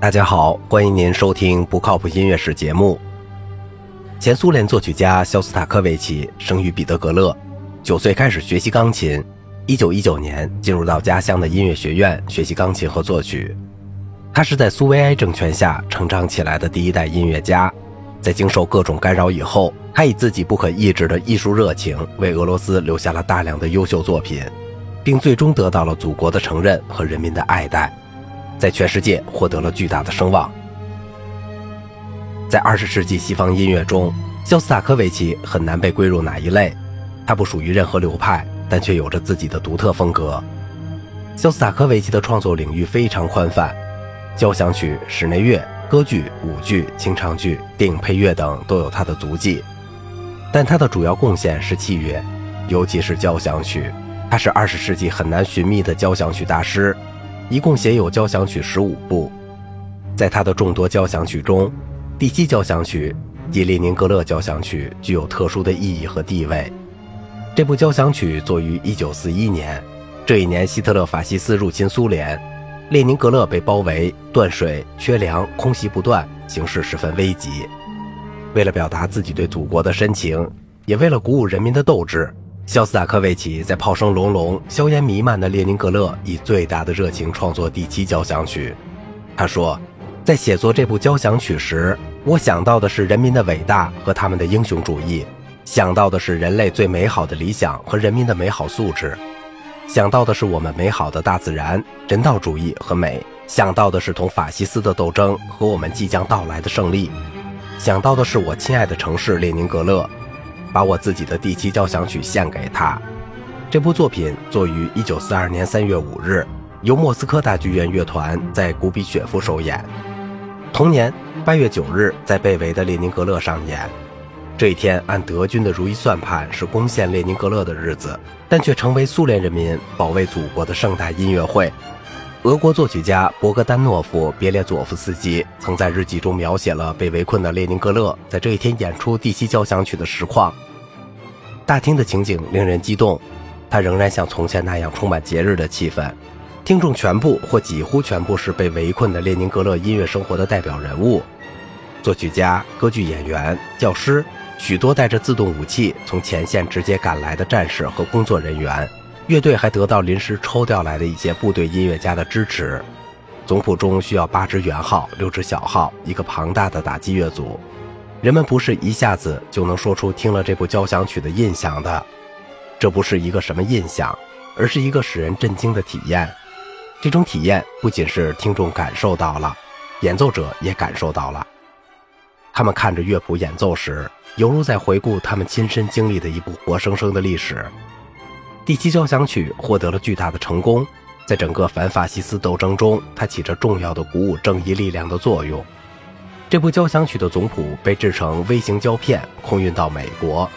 大家好，欢迎您收听不靠谱音乐史节目。前苏联作曲家肖斯塔科维奇生于彼得格勒，九岁开始学习钢琴，一九一九年进入到家乡的音乐学院学习钢琴和作曲。他是在苏维埃政权下成长起来的第一代音乐家，在经受各种干扰以后，他以自己不可抑制的艺术热情为俄罗斯留下了大量的优秀作品，并最终得到了祖国的承认和人民的爱戴。在全世界获得了巨大的声望。在二十世纪西方音乐中，肖斯塔科维奇很难被归入哪一类，他不属于任何流派，但却有着自己的独特风格。肖斯塔科维奇的创作领域非常宽泛，交响曲、室内乐、歌剧、舞剧、清唱剧、电影配乐等都有他的足迹。但他的主要贡献是器乐，尤其是交响曲。他是二十世纪很难寻觅的交响曲大师。一共写有交响曲十五部，在他的众多交响曲中，第七交响曲《列宁格勒交响曲》具有特殊的意义和地位。这部交响曲作于1941年，这一年希特勒法西斯入侵苏联，列宁格勒被包围、断水、缺粮、空袭不断，形势十分危急。为了表达自己对祖国的深情，也为了鼓舞人民的斗志。肖斯塔科维奇在炮声隆隆、硝烟弥漫的列宁格勒，以最大的热情创作第七交响曲。他说：“在写作这部交响曲时，我想到的是人民的伟大和他们的英雄主义，想到的是人类最美好的理想和人民的美好素质，想到的是我们美好的大自然、人道主义和美，想到的是同法西斯的斗争和我们即将到来的胜利，想到的是我亲爱的城市列宁格勒。”把我自己的第七交响曲献给他。这部作品作于一九四二年三月五日，由莫斯科大剧院乐团在古比雪夫首演。同年八月九日，在被围的列宁格勒上演。这一天按德军的如意算盘是攻陷列宁格勒的日子，但却成为苏联人民保卫祖国的盛大音乐会。俄国作曲家博格丹诺夫别列佐夫斯基曾在日记中描写了被围困的列宁格勒在这一天演出第七交响曲的实况。大厅的情景令人激动，它仍然像从前那样充满节日的气氛。听众全部或几乎全部是被围困的列宁格勒音乐生活的代表人物：作曲家、歌剧演员、教师，许多带着自动武器从前线直接赶来的战士和工作人员。乐队还得到临时抽调来的一些部队音乐家的支持。总谱中需要八支圆号、六支小号，一个庞大的打击乐组。人们不是一下子就能说出听了这部交响曲的印象的。这不是一个什么印象，而是一个使人震惊的体验。这种体验不仅是听众感受到了，演奏者也感受到了。他们看着乐谱演奏时，犹如在回顾他们亲身经历的一部活生生的历史。第七交响曲获得了巨大的成功，在整个反法西斯斗争中，它起着重要的鼓舞正义力量的作用。这部交响曲的总谱被制成微型胶片，空运到美国，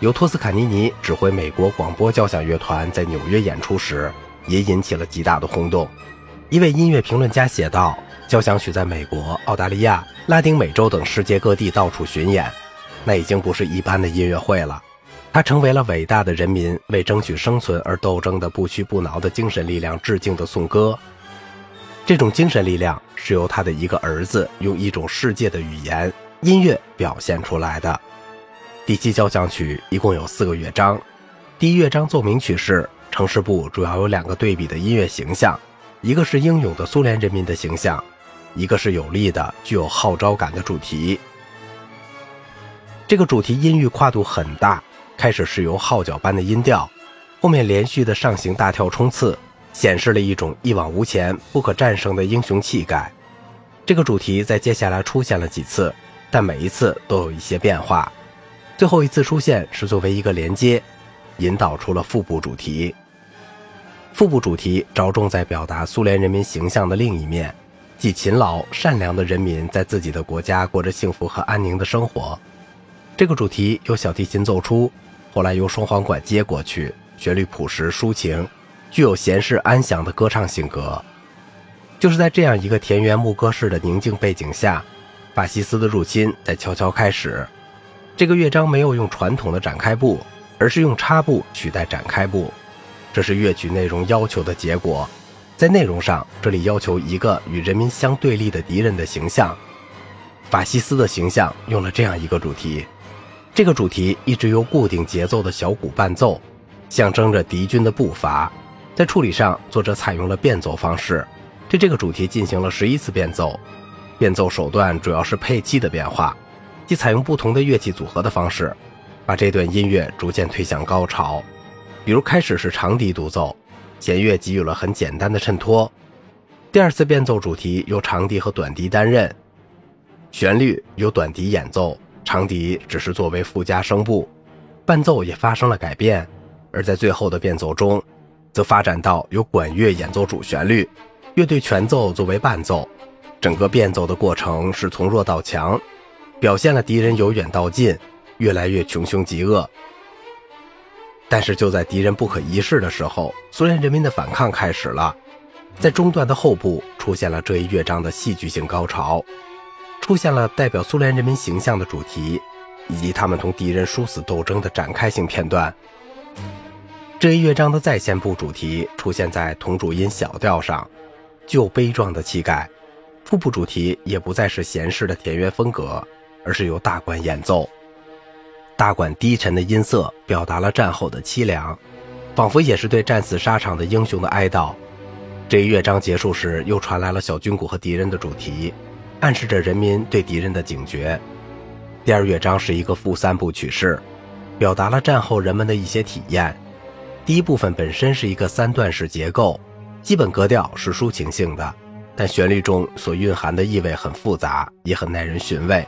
由托斯卡尼尼指挥美国广播交响乐团在纽约演出时，也引起了极大的轰动。一位音乐评论家写道：“交响曲在美国、澳大利亚、拉丁美洲等世界各地到处巡演，那已经不是一般的音乐会了。”他成为了伟大的人民为争取生存而斗争的不屈不挠的精神力量致敬的颂歌。这种精神力量是由他的一个儿子用一种世界的语言音乐表现出来的。第七交响曲一共有四个乐章，第一乐章奏鸣曲是城市部主要有两个对比的音乐形象，一个是英勇的苏联人民的形象，一个是有力的具有号召感的主题。这个主题音域跨度很大。开始是由号角般的音调，后面连续的上行大跳冲刺，显示了一种一往无前、不可战胜的英雄气概。这个主题在接下来出现了几次，但每一次都有一些变化。最后一次出现是作为一个连接，引导出了副部主题。副部主题着重在表达苏联人民形象的另一面，即勤劳善良的人民在自己的国家过着幸福和安宁的生活。这个主题由小提琴奏出。后来由双簧管接过去，旋律朴实抒情，具有闲适安详的歌唱性格。就是在这样一个田园牧歌式的宁静背景下，法西斯的入侵在悄悄开始。这个乐章没有用传统的展开部，而是用插部取代展开部，这是乐曲内容要求的结果。在内容上，这里要求一个与人民相对立的敌人的形象，法西斯的形象用了这样一个主题。这个主题一直由固定节奏的小鼓伴奏，象征着敌军的步伐。在处理上，作者采用了变奏方式，对这个主题进行了十一次变奏。变奏手段主要是配器的变化，即采用不同的乐器组合的方式，把这段音乐逐渐推向高潮。比如开始是长笛独奏，弦乐给予了很简单的衬托。第二次变奏主题由长笛和短笛担任，旋律由短笛演奏。长笛只是作为附加声部，伴奏也发生了改变，而在最后的变奏中，则发展到由管乐演奏主旋律，乐队全奏作为伴奏。整个变奏的过程是从弱到强，表现了敌人由远到近，越来越穷凶极恶。但是就在敌人不可一世的时候，苏联人民的反抗开始了，在中段的后部出现了这一乐章的戏剧性高潮。出现了代表苏联人民形象的主题，以及他们同敌人殊死斗争的展开性片段。这一乐章的再现部主题出现在同主音小调上，具有悲壮的气概。副部主题也不再是闲适的田园风格，而是由大管演奏。大管低沉的音色表达了战后的凄凉，仿佛也是对战死沙场的英雄的哀悼。这一乐章结束时，又传来了小军鼓和敌人的主题。暗示着人民对敌人的警觉。第二乐章是一个副三部曲式，表达了战后人们的一些体验。第一部分本身是一个三段式结构，基本格调是抒情性的，但旋律中所蕴含的意味很复杂，也很耐人寻味。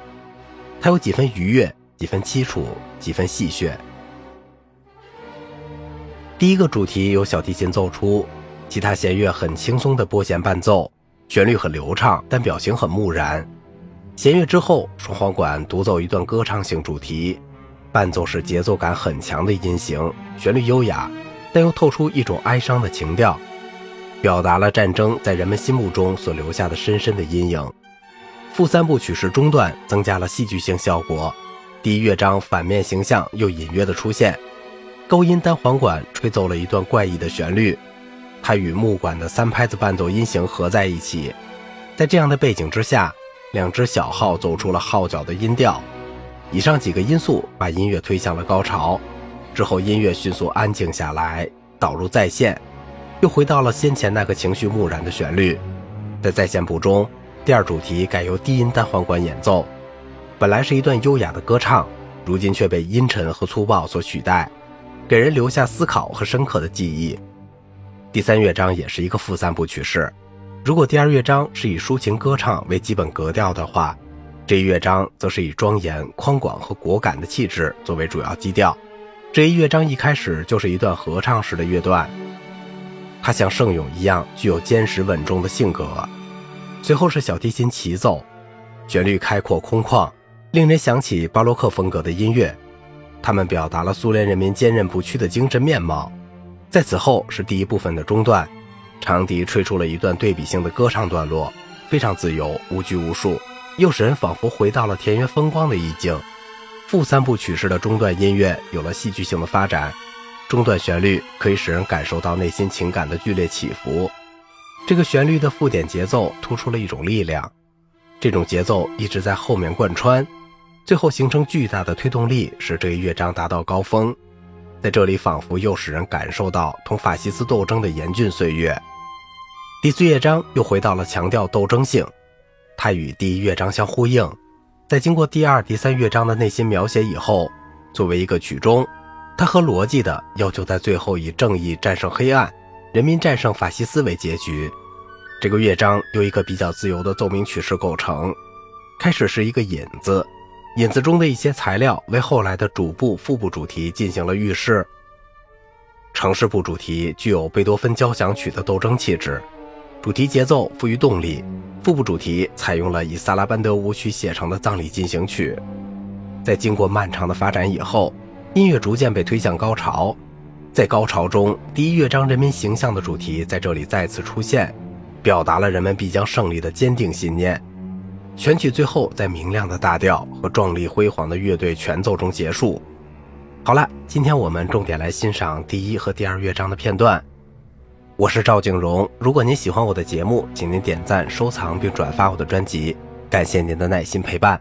它有几分愉悦，几分凄楚，几分戏谑。第一个主题由小提琴奏出，其他弦乐很轻松的拨弦伴奏。旋律很流畅，但表情很木然。弦乐之后，双簧管独奏一段歌唱性主题，伴奏是节奏感很强的音型，旋律优雅，但又透出一种哀伤的情调，表达了战争在人们心目中所留下的深深的阴影。副三部曲式中段增加了戏剧性效果，第一乐章反面形象又隐约的出现，高音单簧管吹奏了一段怪异的旋律。它与木管的三拍子伴奏音型合在一起，在这样的背景之下，两只小号奏出了号角的音调。以上几个因素把音乐推向了高潮，之后音乐迅速安静下来，导入再现，又回到了先前那个情绪木然的旋律。在再现部中，第二主题改由低音单簧管演奏，本来是一段优雅的歌唱，如今却被阴沉和粗暴所取代，给人留下思考和深刻的记忆。第三乐章也是一个副三部曲式。如果第二乐章是以抒情歌唱为基本格调的话，这一乐章则是以庄严、宽广和果敢的气质作为主要基调。这一乐章一开始就是一段合唱式的乐段，它像圣咏一样具有坚实稳重的性格。随后是小提琴齐奏，旋律开阔空旷，令人想起巴洛克风格的音乐。它们表达了苏联人民坚韧不屈的精神面貌。在此后是第一部分的中段，长笛吹出了一段对比性的歌唱段落，非常自由，无拘无束，又使人仿佛回到了田园风光的意境。副三部曲式的中段音乐有了戏剧性的发展，中段旋律可以使人感受到内心情感的剧烈起伏。这个旋律的附点节奏突出了一种力量，这种节奏一直在后面贯穿，最后形成巨大的推动力，使这一乐章达到高峰。在这里，仿佛又使人感受到同法西斯斗争的严峻岁月。第四乐章又回到了强调斗争性，它与第一乐章相呼应。在经过第二、第三乐章的内心描写以后，作为一个曲终，它和逻辑的要求在最后以正义战胜黑暗、人民战胜法西斯为结局。这个乐章由一个比较自由的奏鸣曲式构成，开始是一个引子。引子中的一些材料为后来的主部、副部主题进行了预示。城市部主题具有贝多芬交响曲的斗争气质，主题节奏富于动力。副部主题采用了以萨拉班德舞曲写成的葬礼进行曲。在经过漫长的发展以后，音乐逐渐被推向高潮。在高潮中，第一乐章人民形象的主题在这里再次出现，表达了人们必将胜利的坚定信念。全曲最后在明亮的大调和壮丽辉煌的乐队全奏中结束。好了，今天我们重点来欣赏第一和第二乐章的片段。我是赵景荣。如果您喜欢我的节目，请您点赞、收藏并转发我的专辑，感谢您的耐心陪伴。